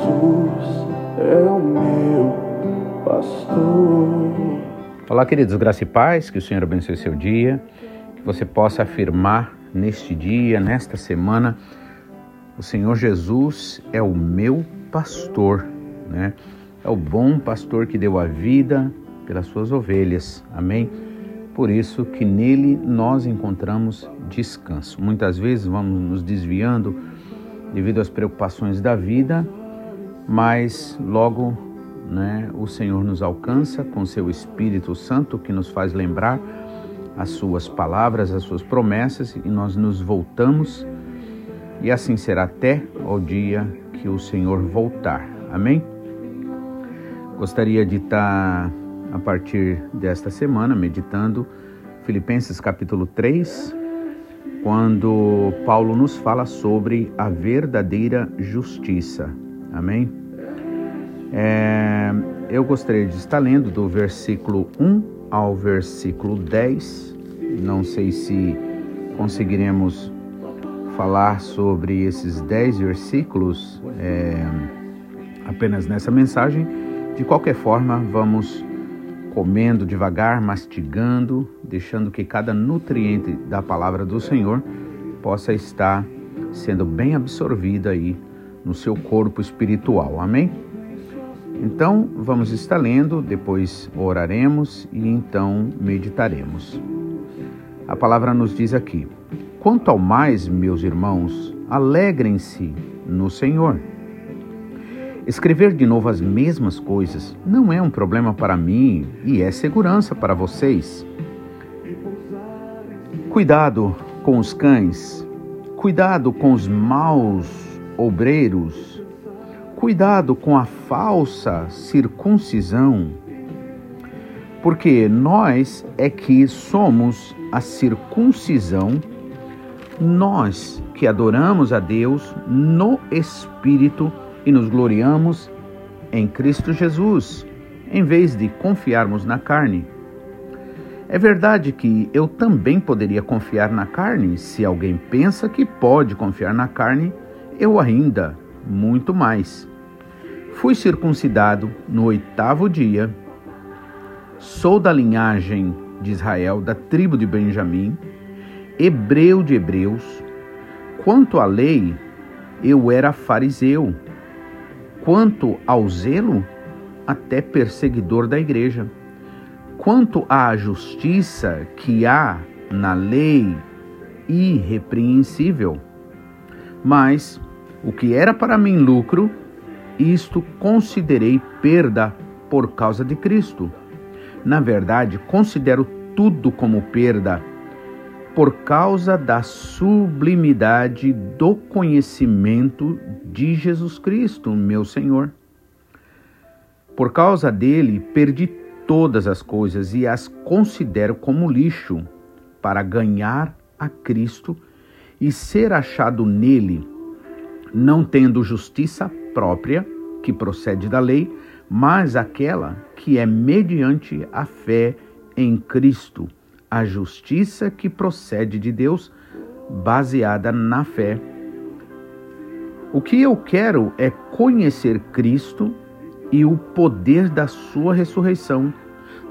Jesus é o meu pastor. Olá, queridos, graça e paz, que o Senhor abençoe seu dia, que você possa afirmar neste dia, nesta semana, o Senhor Jesus é o meu pastor, né? É o bom pastor que deu a vida pelas suas ovelhas. Amém? Por isso que nele nós encontramos descanso. Muitas vezes vamos nos desviando devido às preocupações da vida, mas logo né, o Senhor nos alcança com seu Espírito Santo que nos faz lembrar as suas palavras, as suas promessas e nós nos voltamos e assim será até o dia que o Senhor voltar. Amém? Gostaria de estar a partir desta semana meditando Filipenses capítulo 3, quando Paulo nos fala sobre a verdadeira justiça. Amém? É, eu gostaria de estar lendo do versículo 1 ao versículo 10. Não sei se conseguiremos falar sobre esses 10 versículos é, apenas nessa mensagem. De qualquer forma, vamos comendo devagar, mastigando, deixando que cada nutriente da palavra do Senhor possa estar sendo bem absorvida aí no seu corpo espiritual. Amém? Então, vamos estar lendo, depois oraremos e então meditaremos. A palavra nos diz aqui: Quanto ao mais, meus irmãos, alegrem-se no Senhor. Escrever de novo as mesmas coisas não é um problema para mim e é segurança para vocês. Cuidado com os cães, cuidado com os maus obreiros, cuidado com a falsa circuncisão, porque nós é que somos a circuncisão, nós que adoramos a Deus no Espírito e nos gloriamos em Cristo Jesus, em vez de confiarmos na carne. É verdade que eu também poderia confiar na carne, se alguém pensa que pode confiar na carne, eu ainda, muito mais. Fui circuncidado no oitavo dia, sou da linhagem de Israel, da tribo de Benjamim, hebreu de hebreus. Quanto à lei, eu era fariseu Quanto ao zelo, até perseguidor da igreja. Quanto à justiça que há na lei, irrepreensível. Mas o que era para mim lucro, isto considerei perda por causa de Cristo. Na verdade, considero tudo como perda por causa da sublimidade do conhecimento de Jesus Cristo, meu Senhor. Por causa dele, perdi todas as coisas e as considero como lixo para ganhar a Cristo e ser achado nele, não tendo justiça própria, que procede da lei, mas aquela que é mediante a fé em Cristo a justiça que procede de Deus, baseada na fé. O que eu quero é conhecer Cristo e o poder da Sua ressurreição,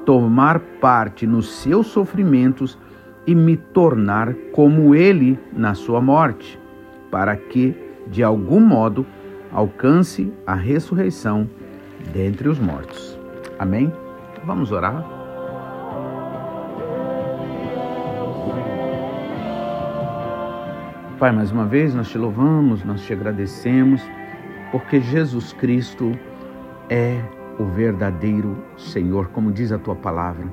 tomar parte nos seus sofrimentos e me tornar como Ele na Sua morte, para que, de algum modo, alcance a ressurreição dentre os mortos. Amém? Vamos orar? Pai, mais uma vez nós te louvamos, nós te agradecemos, porque Jesus Cristo é o verdadeiro Senhor, como diz a tua palavra.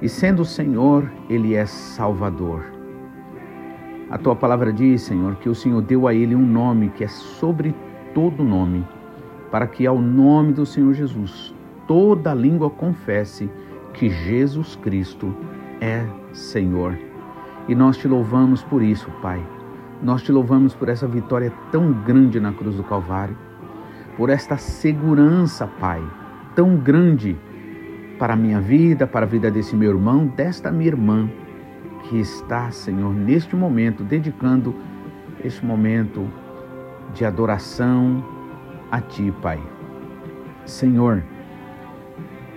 E sendo o Senhor, Ele é Salvador. A tua palavra diz, Senhor, que o Senhor deu a Ele um nome que é sobre todo nome, para que ao nome do Senhor Jesus toda língua confesse que Jesus Cristo é Senhor. E nós te louvamos por isso, Pai. Nós te louvamos por essa vitória tão grande na cruz do Calvário, por esta segurança, Pai, tão grande para a minha vida, para a vida desse meu irmão, desta minha irmã, que está, Senhor, neste momento, dedicando este momento de adoração, a Ti, Pai. Senhor,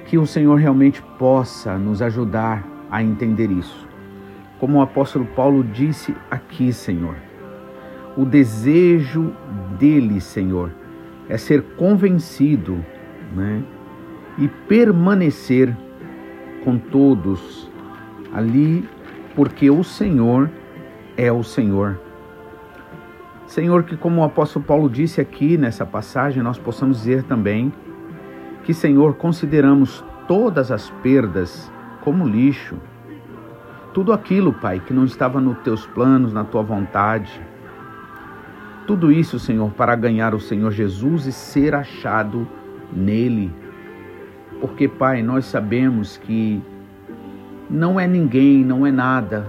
que o Senhor realmente possa nos ajudar a entender isso. Como o apóstolo Paulo disse aqui, Senhor, o desejo dele, Senhor, é ser convencido né, e permanecer com todos ali, porque o Senhor é o Senhor. Senhor, que como o apóstolo Paulo disse aqui nessa passagem, nós possamos dizer também que, Senhor, consideramos todas as perdas como lixo. Tudo aquilo, Pai, que não estava nos teus planos, na tua vontade. Tudo isso, Senhor, para ganhar o Senhor Jesus e ser achado nele. Porque, Pai, nós sabemos que não é ninguém, não é nada,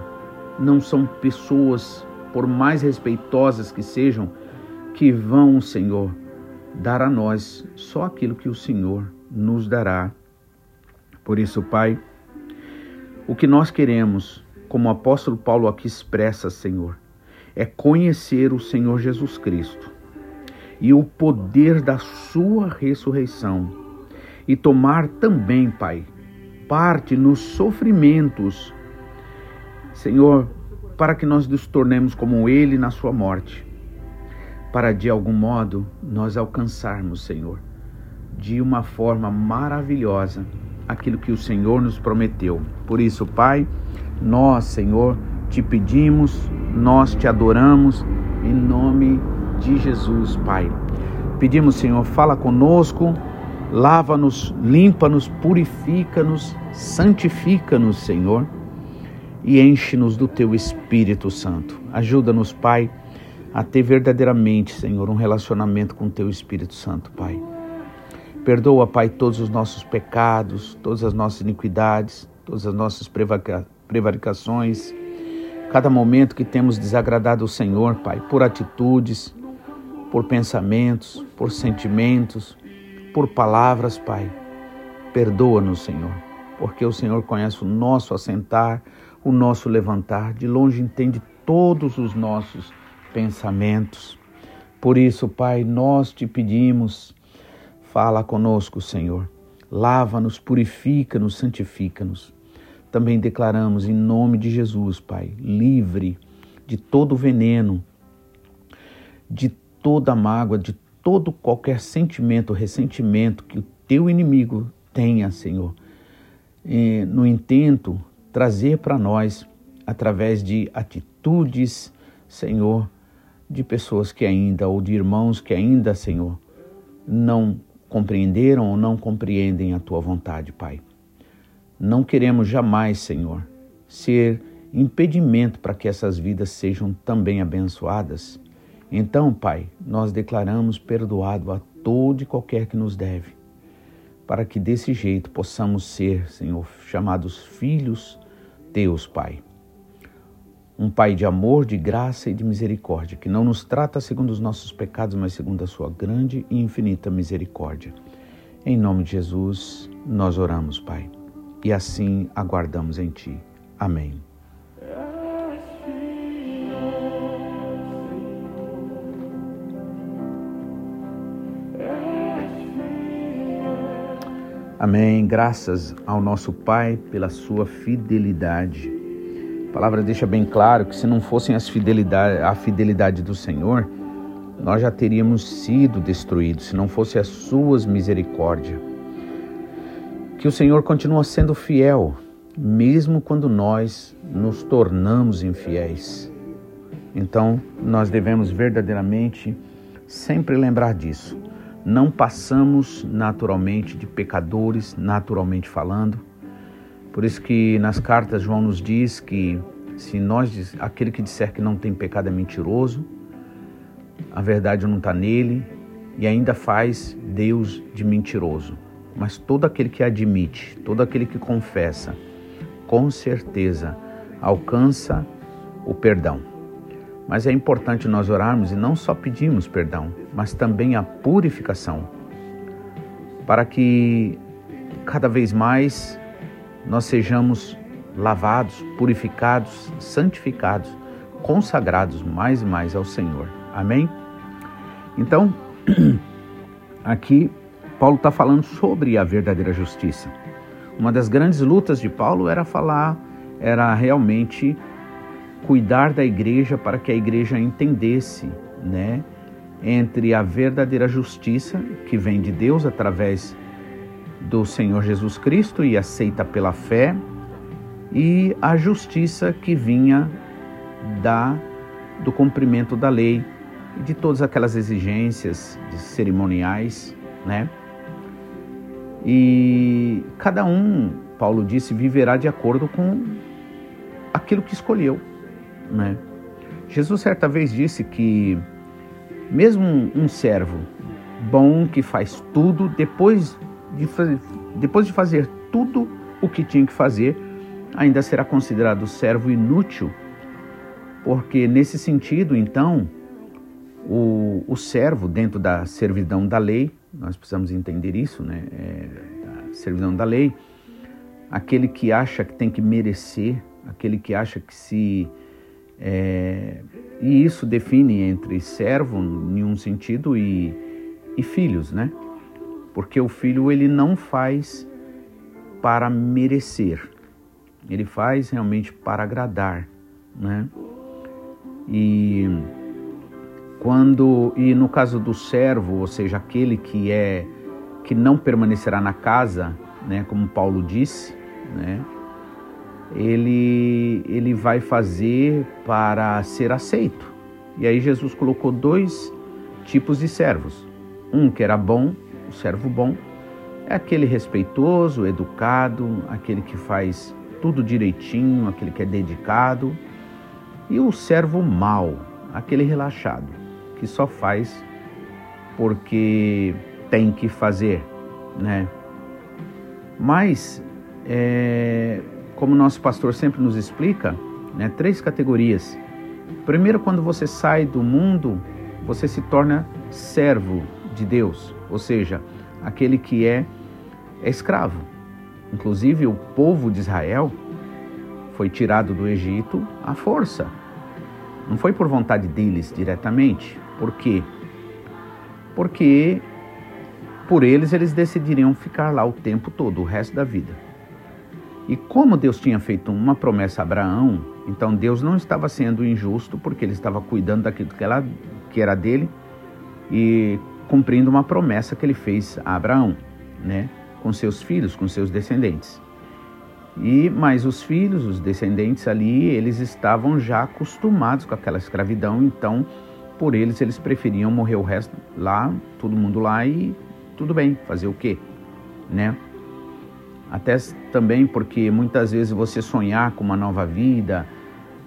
não são pessoas, por mais respeitosas que sejam, que vão, Senhor, dar a nós só aquilo que o Senhor nos dará. Por isso, Pai, o que nós queremos, como o apóstolo Paulo aqui expressa, Senhor, é conhecer o Senhor Jesus Cristo e o poder da Sua ressurreição e tomar também, Pai, parte nos sofrimentos, Senhor, para que nós nos tornemos como Ele na Sua morte para de algum modo nós alcançarmos, Senhor, de uma forma maravilhosa aquilo que o Senhor nos prometeu. Por isso, Pai, nós, Senhor, te pedimos, nós te adoramos em nome de Jesus, Pai. Pedimos, Senhor, fala conosco, lava-nos, limpa-nos, purifica-nos, santifica-nos, Senhor, e enche-nos do teu Espírito Santo. Ajuda-nos, Pai a ter verdadeiramente, Senhor, um relacionamento com o Teu Espírito Santo, Pai. Perdoa, Pai, todos os nossos pecados, todas as nossas iniquidades, todas as nossas prevaricações, cada momento que temos desagradado o Senhor, Pai, por atitudes, por pensamentos, por sentimentos, por palavras, Pai. Perdoa-nos, Senhor, porque o Senhor conhece o nosso assentar, o nosso levantar, de longe entende todos os nossos pensamentos. Por isso, Pai, nós te pedimos, fala conosco, Senhor. Lava-nos, purifica-nos, santifica-nos. Também declaramos em nome de Jesus, Pai, livre de todo veneno, de toda mágoa, de todo qualquer sentimento, ressentimento que o teu inimigo tenha, Senhor, no intento trazer para nós através de atitudes, Senhor, de pessoas que ainda, ou de irmãos que ainda, Senhor, não compreenderam ou não compreendem a tua vontade, Pai. Não queremos jamais, Senhor, ser impedimento para que essas vidas sejam também abençoadas. Então, Pai, nós declaramos perdoado a todo e qualquer que nos deve, para que desse jeito possamos ser, Senhor, chamados filhos teus, Pai um Pai de amor, de graça e de misericórdia, que não nos trata segundo os nossos pecados, mas segundo a sua grande e infinita misericórdia. Em nome de Jesus, nós oramos, Pai, e assim aguardamos em Ti. Amém. Amém. Graças ao nosso Pai pela sua fidelidade palavra deixa bem claro que se não fossem as fidelidade, a fidelidade do Senhor, nós já teríamos sido destruídos, se não fosse as suas misericórdias. Que o Senhor continua sendo fiel, mesmo quando nós nos tornamos infiéis. Então, nós devemos verdadeiramente sempre lembrar disso. Não passamos naturalmente de pecadores, naturalmente falando, por isso que nas cartas João nos diz que se nós aquele que disser que não tem pecado é mentiroso, a verdade não está nele e ainda faz Deus de mentiroso. Mas todo aquele que admite, todo aquele que confessa, com certeza alcança o perdão. Mas é importante nós orarmos e não só pedirmos perdão, mas também a purificação, para que cada vez mais nós sejamos lavados, purificados, santificados, consagrados mais e mais ao Senhor. Amém? Então, aqui Paulo está falando sobre a verdadeira justiça. Uma das grandes lutas de Paulo era falar, era realmente cuidar da igreja para que a igreja entendesse, né, entre a verdadeira justiça que vem de Deus através do Senhor Jesus Cristo e aceita pela fé e a justiça que vinha da do cumprimento da lei e de todas aquelas exigências cerimoniais, né? E cada um, Paulo disse, viverá de acordo com aquilo que escolheu, né? Jesus certa vez disse que mesmo um servo bom que faz tudo, depois de, depois de fazer tudo o que tinha que fazer, ainda será considerado servo inútil, porque nesse sentido, então, o, o servo, dentro da servidão da lei, nós precisamos entender isso, né? É, servidão da lei, aquele que acha que tem que merecer, aquele que acha que se. É, e isso define entre servo, em um sentido, e, e filhos, né? Porque o filho ele não faz para merecer, ele faz realmente para agradar, né? E quando e no caso do servo, ou seja, aquele que é que não permanecerá na casa, né, como Paulo disse, né? Ele ele vai fazer para ser aceito. E aí Jesus colocou dois tipos de servos. Um que era bom, o servo bom, é aquele respeitoso, educado, aquele que faz tudo direitinho, aquele que é dedicado, e o servo mau, aquele relaxado, que só faz porque tem que fazer, né? Mas, é, como nosso pastor sempre nos explica, né, três categorias. Primeiro, quando você sai do mundo, você se torna servo de Deus, ou seja, aquele que é, é escravo. Inclusive, o povo de Israel foi tirado do Egito à força. Não foi por vontade deles diretamente. Por quê? Porque por eles eles decidiriam ficar lá o tempo todo, o resto da vida. E como Deus tinha feito uma promessa a Abraão, então Deus não estava sendo injusto porque ele estava cuidando daquilo que, ela, que era dele e cumprindo uma promessa que ele fez a Abraão, né, com seus filhos, com seus descendentes. E mas os filhos, os descendentes ali, eles estavam já acostumados com aquela escravidão, então por eles eles preferiam morrer o resto lá, todo mundo lá e tudo bem, fazer o quê, né? Até também porque muitas vezes você sonhar com uma nova vida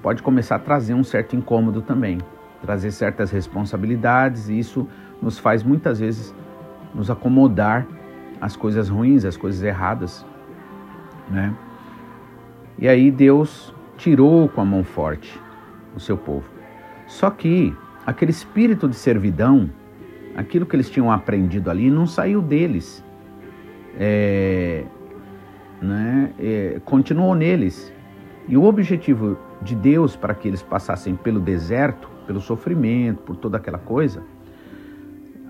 pode começar a trazer um certo incômodo também, trazer certas responsabilidades e isso nos faz muitas vezes nos acomodar às coisas ruins, às coisas erradas, né? E aí Deus tirou com a mão forte o seu povo. Só que aquele espírito de servidão, aquilo que eles tinham aprendido ali, não saiu deles. É, né, é, continuou neles. E o objetivo de Deus para que eles passassem pelo deserto, pelo sofrimento, por toda aquela coisa,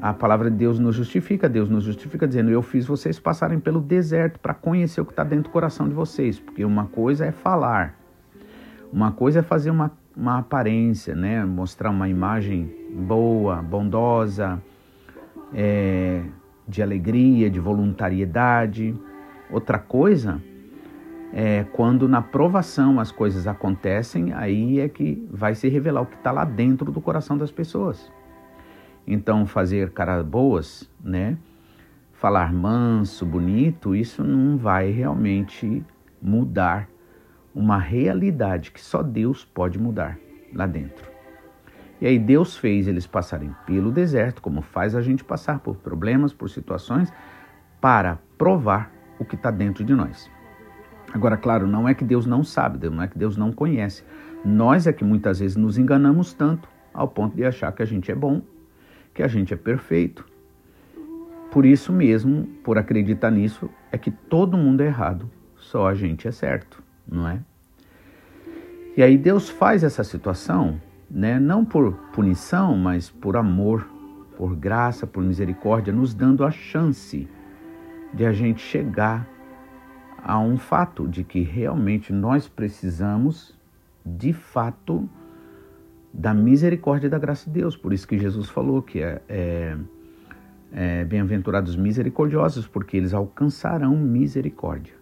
a palavra de Deus nos justifica, Deus nos justifica dizendo: Eu fiz vocês passarem pelo deserto para conhecer o que está dentro do coração de vocês, porque uma coisa é falar, uma coisa é fazer uma, uma aparência, né? mostrar uma imagem boa, bondosa, é, de alegria, de voluntariedade. Outra coisa é quando na provação as coisas acontecem, aí é que vai se revelar o que está lá dentro do coração das pessoas. Então, fazer caras boas, né? Falar manso, bonito, isso não vai realmente mudar uma realidade que só Deus pode mudar lá dentro. E aí Deus fez eles passarem pelo deserto, como faz a gente passar por problemas, por situações, para provar o que está dentro de nós. Agora, claro, não é que Deus não sabe, não é que Deus não conhece. Nós é que muitas vezes nos enganamos tanto ao ponto de achar que a gente é bom que a gente é perfeito. Por isso mesmo, por acreditar nisso, é que todo mundo é errado, só a gente é certo, não é? E aí Deus faz essa situação, né, não por punição, mas por amor, por graça, por misericórdia, nos dando a chance de a gente chegar a um fato de que realmente nós precisamos, de fato, da misericórdia e da graça de Deus. Por isso que Jesus falou que é, é, é bem-aventurados misericordiosos, porque eles alcançarão misericórdia.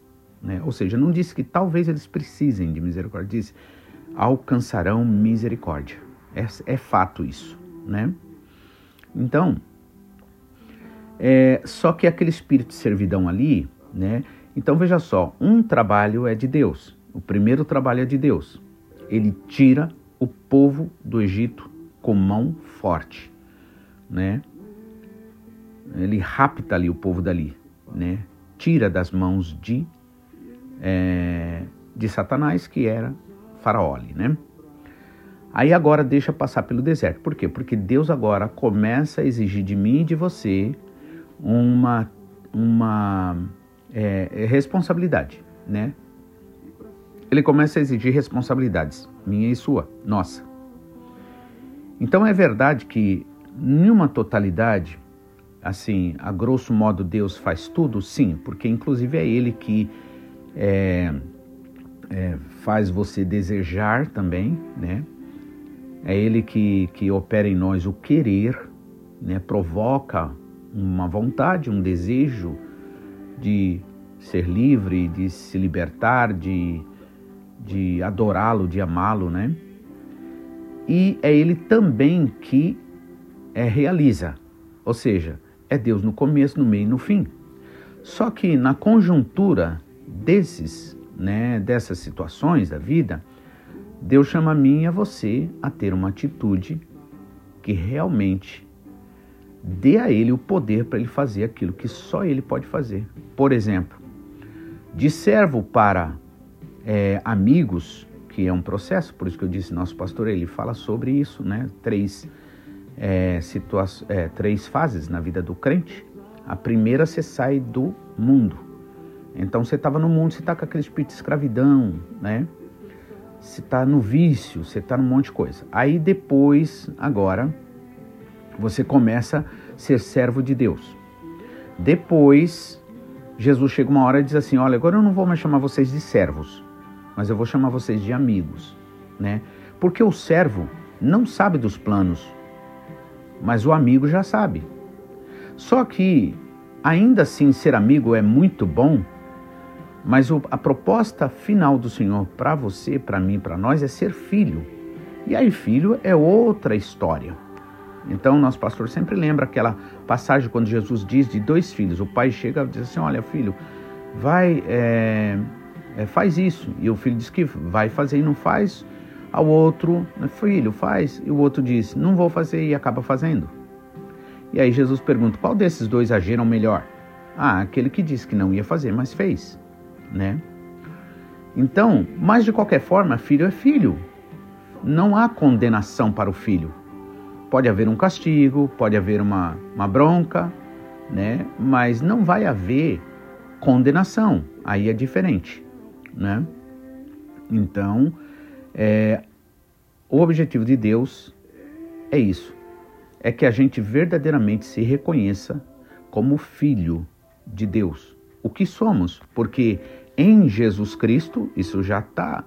Né? Ou seja, não disse que talvez eles precisem de misericórdia, disse alcançarão misericórdia. É, é fato isso, né? Então, é, só que aquele espírito de servidão ali, né? Então veja só, um trabalho é de Deus. O primeiro trabalho é de Deus. Ele tira o povo do Egito com mão forte, né? Ele rapta ali o povo dali, né? Tira das mãos de é, de Satanás, que era Faraó, né? Aí agora deixa passar pelo deserto. Por quê? Porque Deus agora começa a exigir de mim e de você uma, uma é, responsabilidade, né? Ele começa a exigir responsabilidades, minha e sua, nossa. Então é verdade que, numa totalidade, assim, a grosso modo Deus faz tudo? Sim, porque inclusive é Ele que é, é, faz você desejar também, né? É Ele que, que opera em nós o querer, né? provoca uma vontade, um desejo de ser livre, de se libertar, de, de adorá-lo, de amá-lo, né? E é Ele também que é, realiza, ou seja, é Deus no começo, no meio e no fim. Só que na conjuntura desses, né, dessas situações da vida, Deus chama a mim e a você a ter uma atitude que realmente dê a ele o poder para ele fazer aquilo que só ele pode fazer. Por exemplo, de servo para é, amigos, que é um processo, por isso que eu disse, nosso pastor, ele fala sobre isso, né? Três, é, é, três fases na vida do crente. A primeira, você sai do mundo. Então você estava no mundo, você está com aquele espírito de escravidão, né? Você está no vício, você está num monte de coisa. Aí depois, agora, você começa a ser servo de Deus. Depois, Jesus chega uma hora e diz assim: Olha, agora eu não vou mais chamar vocês de servos, mas eu vou chamar vocês de amigos, né? Porque o servo não sabe dos planos, mas o amigo já sabe. Só que, ainda assim, ser amigo é muito bom mas a proposta final do Senhor para você, para mim, para nós é ser filho. E aí, filho é outra história. Então, nosso pastor sempre lembra aquela passagem quando Jesus diz de dois filhos. O pai chega e diz assim: Olha, filho, vai, é, é, faz isso. E o filho diz que vai fazer e não faz. Ao outro, filho, faz. E o outro diz: Não vou fazer e acaba fazendo. E aí Jesus pergunta: Qual desses dois agiram melhor? Ah, aquele que disse que não ia fazer, mas fez né? Então, mas de qualquer forma, filho é filho. Não há condenação para o filho. Pode haver um castigo, pode haver uma, uma bronca, né? Mas não vai haver condenação. Aí é diferente, né? Então, é, o objetivo de Deus é isso: é que a gente verdadeiramente se reconheça como filho de Deus o que somos, porque em Jesus Cristo, isso já está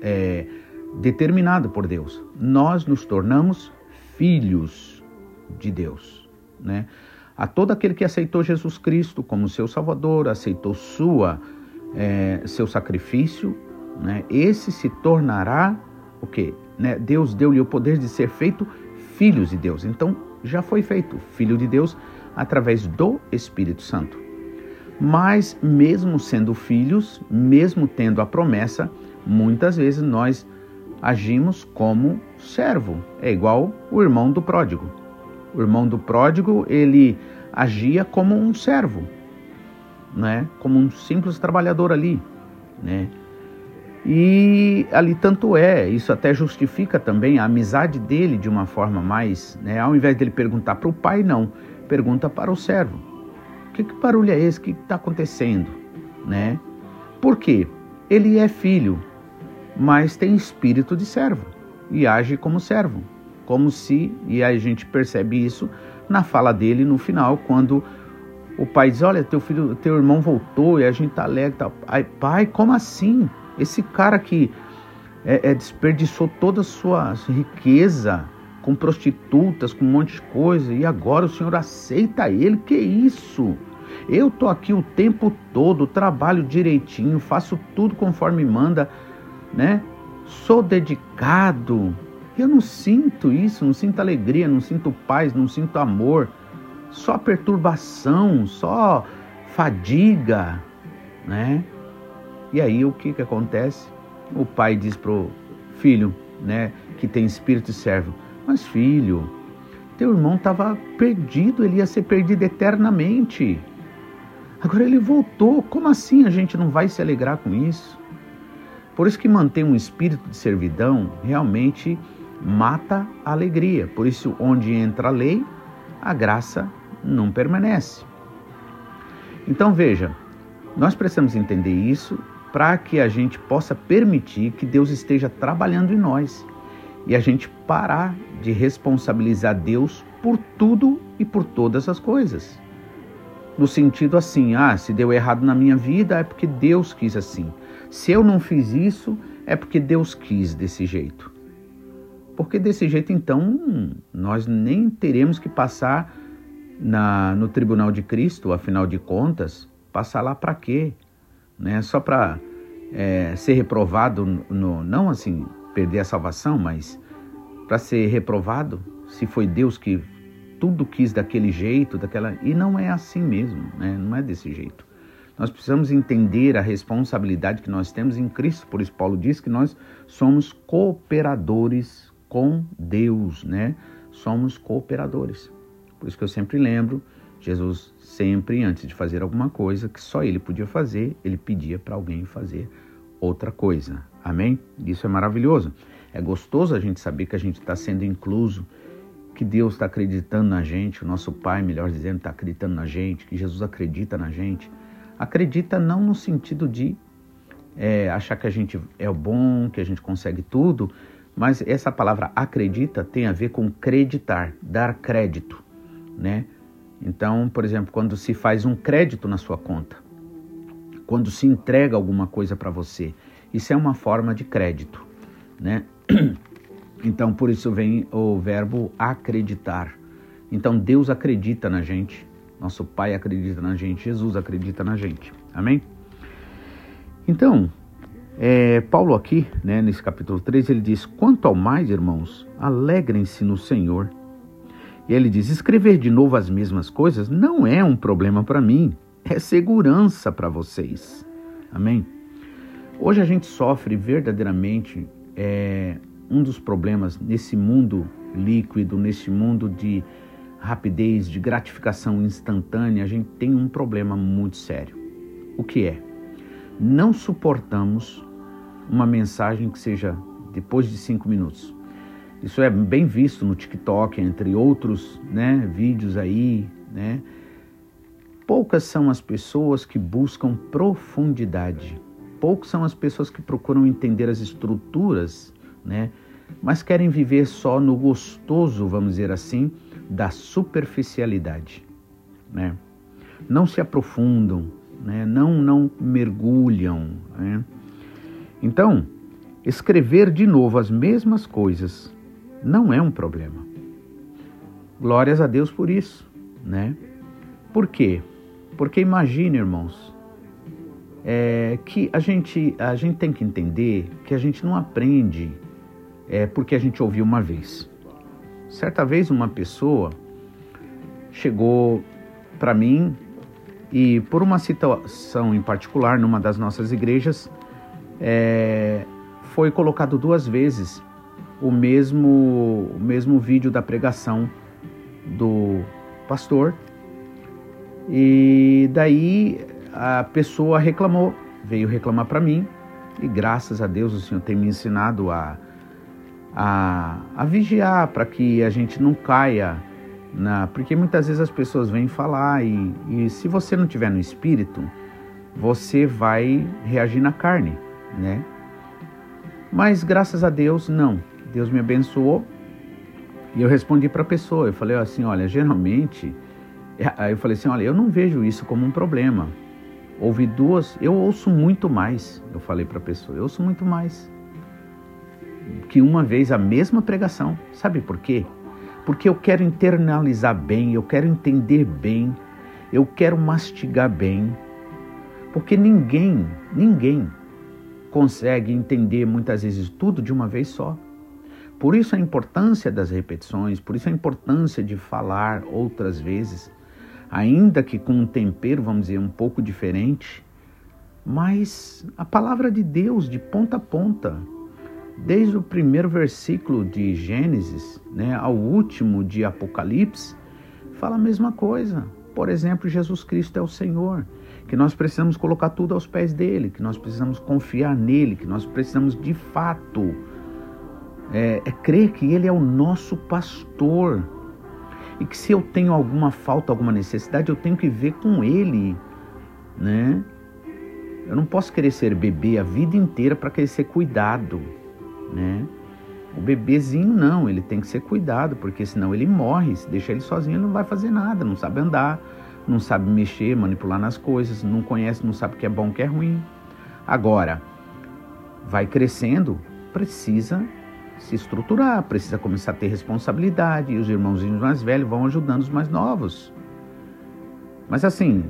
é, determinado por Deus, nós nos tornamos filhos de Deus. Né? A todo aquele que aceitou Jesus Cristo como seu Salvador, aceitou sua, é, seu sacrifício, né? esse se tornará o quê? Né? Deus deu-lhe o poder de ser feito filhos de Deus. Então já foi feito filho de Deus através do Espírito Santo. Mas, mesmo sendo filhos, mesmo tendo a promessa, muitas vezes nós agimos como servo. É igual o irmão do pródigo. O irmão do pródigo, ele agia como um servo, né? como um simples trabalhador ali. Né? E ali tanto é, isso até justifica também a amizade dele de uma forma mais, né? ao invés dele perguntar para o pai, não, pergunta para o servo que, que barulho é esse? O que está acontecendo? Né? Por quê? Ele é filho, mas tem espírito de servo e age como servo. Como se, e a gente percebe isso na fala dele no final, quando o pai diz: Olha, teu filho, teu irmão voltou e a gente tá alegre. Tá. Aí, pai, como assim? Esse cara que é, é, desperdiçou toda a sua riqueza com prostitutas, com um monte de coisa, e agora o senhor aceita ele? Que isso? Eu tô aqui o tempo todo, trabalho direitinho, faço tudo conforme manda, né? Sou dedicado. Eu não sinto isso, não sinto alegria, não sinto paz, não sinto amor. Só perturbação, só fadiga, né? E aí o que que acontece? O pai diz pro filho, né, que tem espírito de servo: "Mas filho, teu irmão estava perdido, ele ia ser perdido eternamente. Agora ele voltou. Como assim a gente não vai se alegrar com isso? Por isso que manter um espírito de servidão realmente mata a alegria. Por isso, onde entra a lei, a graça não permanece. Então veja, nós precisamos entender isso para que a gente possa permitir que Deus esteja trabalhando em nós e a gente parar de responsabilizar Deus por tudo e por todas as coisas. No sentido assim, ah, se deu errado na minha vida é porque Deus quis assim. Se eu não fiz isso, é porque Deus quis desse jeito. Porque desse jeito, então, nós nem teremos que passar na, no tribunal de Cristo, afinal de contas, passar lá para quê? Né? Só para é, ser reprovado, no, não assim perder a salvação, mas para ser reprovado, se foi Deus que tudo quis daquele jeito, daquela e não é assim mesmo, né? Não é desse jeito. Nós precisamos entender a responsabilidade que nós temos em Cristo. Por isso Paulo diz que nós somos cooperadores com Deus, né? Somos cooperadores. Por isso que eu sempre lembro, Jesus sempre antes de fazer alguma coisa que só ele podia fazer, ele pedia para alguém fazer outra coisa. Amém? Isso é maravilhoso. É gostoso a gente saber que a gente está sendo incluso, que Deus está acreditando na gente, o nosso Pai, melhor dizendo, está acreditando na gente, que Jesus acredita na gente. Acredita não no sentido de é, achar que a gente é bom, que a gente consegue tudo, mas essa palavra acredita tem a ver com acreditar, dar crédito, né? Então, por exemplo, quando se faz um crédito na sua conta, quando se entrega alguma coisa para você, isso é uma forma de crédito, né? Então, por isso vem o verbo acreditar. Então, Deus acredita na gente, nosso Pai acredita na gente, Jesus acredita na gente. Amém? Então, é, Paulo aqui, né, nesse capítulo 3, ele diz: Quanto ao mais, irmãos, alegrem-se no Senhor. E ele diz: escrever de novo as mesmas coisas não é um problema para mim, é segurança para vocês. Amém? Hoje a gente sofre verdadeiramente é, um dos problemas nesse mundo líquido, nesse mundo de rapidez, de gratificação instantânea, a gente tem um problema muito sério. O que é? Não suportamos uma mensagem que seja depois de cinco minutos. Isso é bem visto no TikTok, entre outros né, vídeos aí. Né? Poucas são as pessoas que buscam profundidade. Poucas são as pessoas que procuram entender as estruturas, né? mas querem viver só no gostoso, vamos dizer assim, da superficialidade. Né? Não se aprofundam, né? não, não mergulham. Né? Então, escrever de novo as mesmas coisas não é um problema. Glórias a Deus por isso, né? Por quê? Porque imagine, irmãos, é, que a gente, a gente tem que entender que a gente não aprende é, porque a gente ouviu uma vez. Certa vez uma pessoa chegou para mim e por uma situação em particular numa das nossas igrejas é, foi colocado duas vezes o mesmo, o mesmo vídeo da pregação do pastor. E daí a pessoa reclamou, veio reclamar para mim, e graças a Deus o Senhor tem me ensinado a, a, a vigiar para que a gente não caia na. Porque muitas vezes as pessoas vêm falar, e, e se você não tiver no espírito, você vai reagir na carne, né? Mas graças a Deus, não. Deus me abençoou E eu respondi para a pessoa, eu falei assim, olha, geralmente, é, eu falei assim, olha, eu não vejo isso como um problema. Ouvi duas, eu ouço muito mais, eu falei para a pessoa, eu ouço muito mais que uma vez a mesma pregação. Sabe por quê? Porque eu quero internalizar bem, eu quero entender bem, eu quero mastigar bem. Porque ninguém, ninguém consegue entender muitas vezes tudo de uma vez só. Por isso a importância das repetições, por isso a importância de falar outras vezes, ainda que com um tempero, vamos dizer, um pouco diferente, mas a palavra de Deus de ponta a ponta, desde o primeiro versículo de Gênesis né, ao último de Apocalipse, fala a mesma coisa. Por exemplo, Jesus Cristo é o Senhor, que nós precisamos colocar tudo aos pés dele, que nós precisamos confiar nele, que nós precisamos de fato é, é crer que ele é o nosso pastor e que se eu tenho alguma falta, alguma necessidade, eu tenho que ver com ele, né? Eu não posso querer ser bebê a vida inteira para querer ser cuidado né? O bebezinho não, ele tem que ser cuidado, porque senão ele morre. Se deixar ele sozinho, ele não vai fazer nada, não sabe andar, não sabe mexer, manipular nas coisas, não conhece, não sabe o que é bom, o que é ruim. Agora, vai crescendo, precisa se estruturar, precisa começar a ter responsabilidade, e os irmãozinhos mais velhos vão ajudando os mais novos. Mas assim,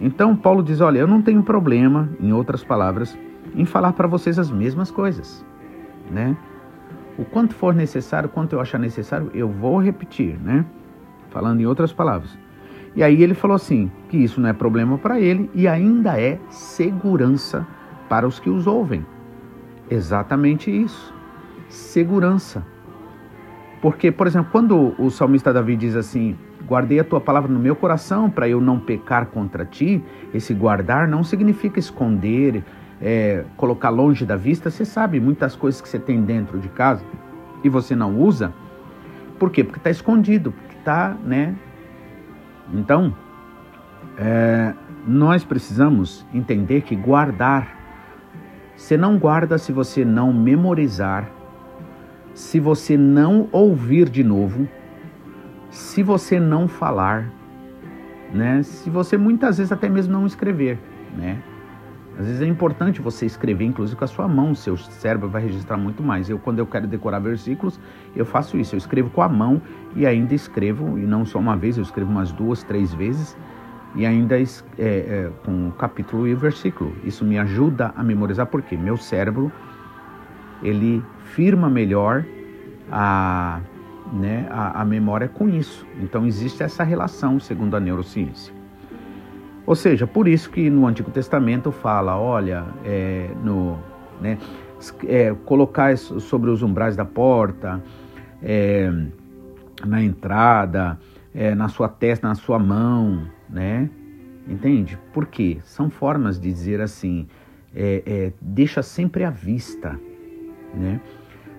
então Paulo diz: olha, eu não tenho problema, em outras palavras, em falar para vocês as mesmas coisas né? O quanto for necessário, quanto eu achar necessário, eu vou repetir, né? Falando em outras palavras. E aí ele falou assim, que isso não é problema para ele e ainda é segurança para os que os ouvem. Exatamente isso. Segurança. Porque, por exemplo, quando o salmista Davi diz assim: Guardei a tua palavra no meu coração para eu não pecar contra ti, esse guardar não significa esconder, é, colocar longe da vista, você sabe muitas coisas que você tem dentro de casa e você não usa. Por quê? Porque está escondido, porque está, né? Então, é, nós precisamos entender que guardar, você não guarda se você não memorizar, se você não ouvir de novo, se você não falar, né? Se você muitas vezes até mesmo não escrever, né? Às vezes é importante você escrever, inclusive com a sua mão, seu cérebro vai registrar muito mais. Eu, quando eu quero decorar versículos, eu faço isso. Eu escrevo com a mão e ainda escrevo, e não só uma vez, eu escrevo umas duas, três vezes, e ainda é, é, com o capítulo e o versículo. Isso me ajuda a memorizar, porque meu cérebro, ele firma melhor a, né, a, a memória com isso. Então existe essa relação, segundo a neurociência. Ou seja, por isso que no Antigo Testamento fala, olha, é, no, né, é, colocar sobre os umbrais da porta, é, na entrada, é, na sua testa, na sua mão, né? Entende? Por quê? São formas de dizer assim, é, é, deixa sempre à vista, né?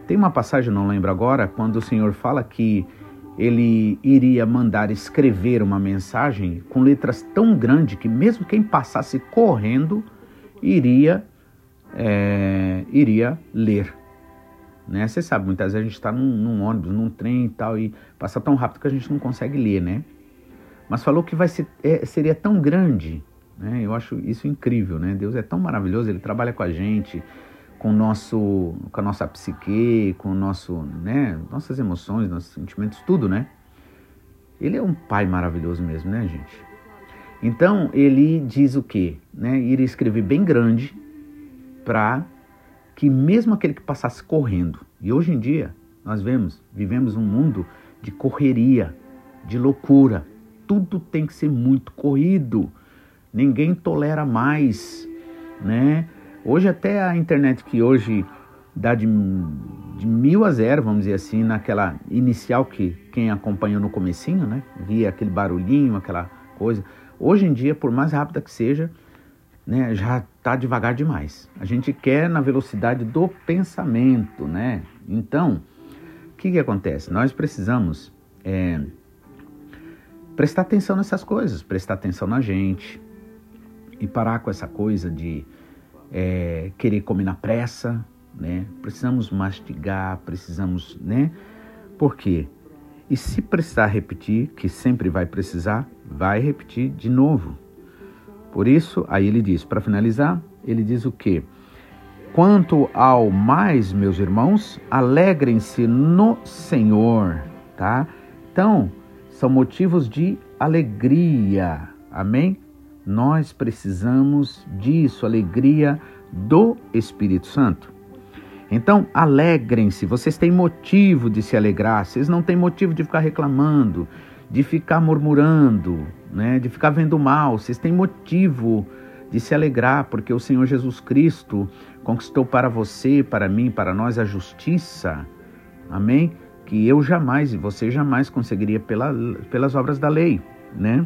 Tem uma passagem, não lembro agora, quando o Senhor fala que ele iria mandar escrever uma mensagem com letras tão grandes que mesmo quem passasse correndo iria é, iria ler. Né? Você sabe, muitas vezes a gente está num, num, ônibus, num trem e tal, e passa tão rápido que a gente não consegue ler, né? Mas falou que vai ser, é, seria tão grande, né? Eu acho isso incrível, né? Deus é tão maravilhoso, Ele trabalha com a gente, com, nosso, com a nossa psique, com o nosso, né, nossas emoções, nossos sentimentos, tudo, né? Ele é um pai maravilhoso mesmo, né, gente? Então, ele diz o quê? Né? Iria escrever bem grande para que mesmo aquele que passasse correndo, e hoje em dia nós vemos, vivemos um mundo de correria, de loucura, tudo tem que ser muito corrido, ninguém tolera mais, né? Hoje até a internet que hoje dá de, de mil a zero, vamos dizer assim, naquela inicial que quem acompanhou no comecinho, né? Via aquele barulhinho, aquela coisa. Hoje em dia, por mais rápida que seja, né, já está devagar demais. A gente quer na velocidade do pensamento, né? Então, o que, que acontece? Nós precisamos é, prestar atenção nessas coisas, prestar atenção na gente e parar com essa coisa de é, querer comer na pressa, né? Precisamos mastigar, precisamos, né? Por quê? E se precisar repetir, que sempre vai precisar, vai repetir de novo. Por isso, aí ele diz, para finalizar, ele diz o quê? Quanto ao mais, meus irmãos, alegrem-se no Senhor, tá? Então, são motivos de alegria. Amém? Nós precisamos disso, alegria do Espírito Santo. Então, alegrem-se, vocês têm motivo de se alegrar, vocês não têm motivo de ficar reclamando, de ficar murmurando, né, de ficar vendo mal, vocês têm motivo de se alegrar, porque o Senhor Jesus Cristo conquistou para você, para mim, para nós a justiça, amém? Que eu jamais e você jamais conseguiria pela, pelas obras da lei, né?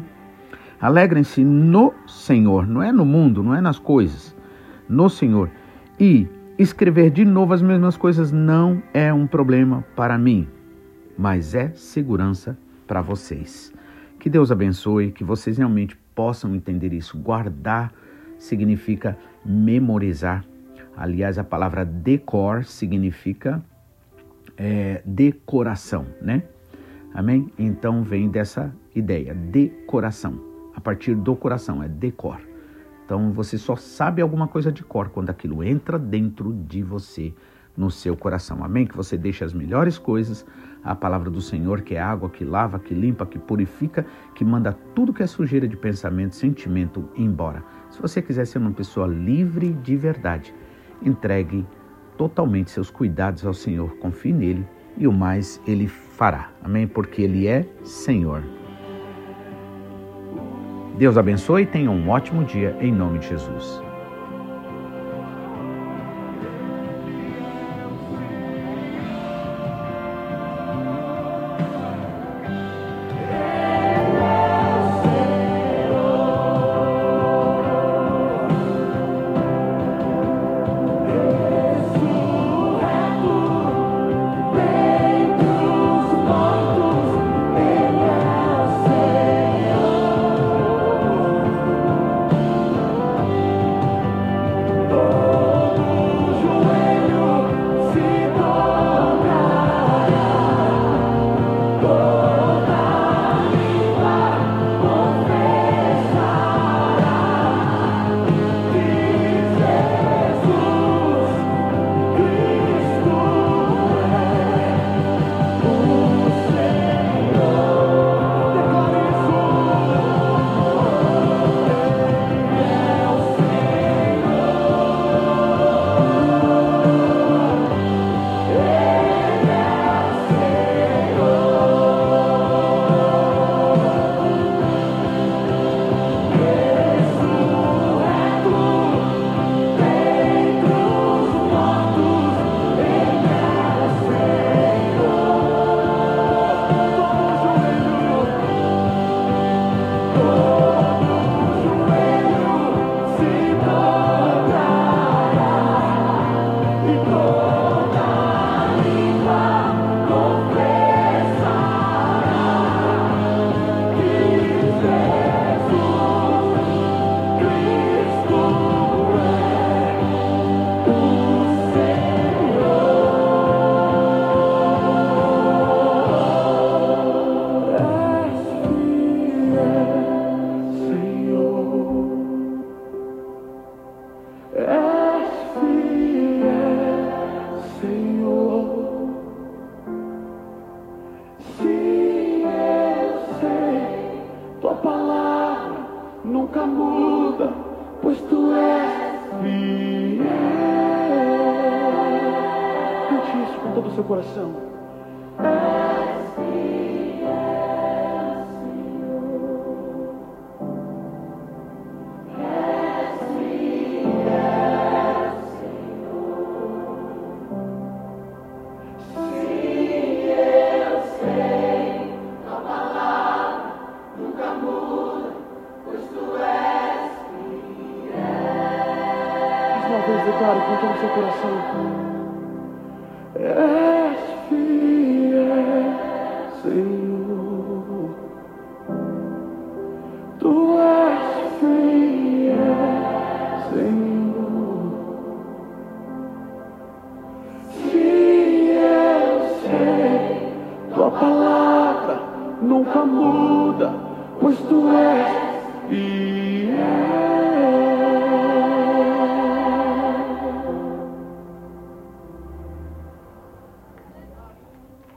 Alegrem-se no Senhor, não é no mundo, não é nas coisas, no Senhor. E escrever de novo as mesmas coisas não é um problema para mim, mas é segurança para vocês. Que Deus abençoe, que vocês realmente possam entender isso. Guardar significa memorizar. Aliás, a palavra decor significa é, decoração, né? Amém? Então vem dessa ideia, decoração a partir do coração, é decor. Então você só sabe alguma coisa de cor quando aquilo entra dentro de você, no seu coração. Amém? Que você deixe as melhores coisas, a palavra do Senhor, que é água que lava, que limpa, que purifica, que manda tudo que é sujeira de pensamento, sentimento embora. Se você quiser ser uma pessoa livre de verdade, entregue totalmente seus cuidados ao Senhor, confie nele e o mais ele fará. Amém? Porque ele é Senhor. Deus abençoe e tenha um ótimo dia em nome de Jesus. Seu coração.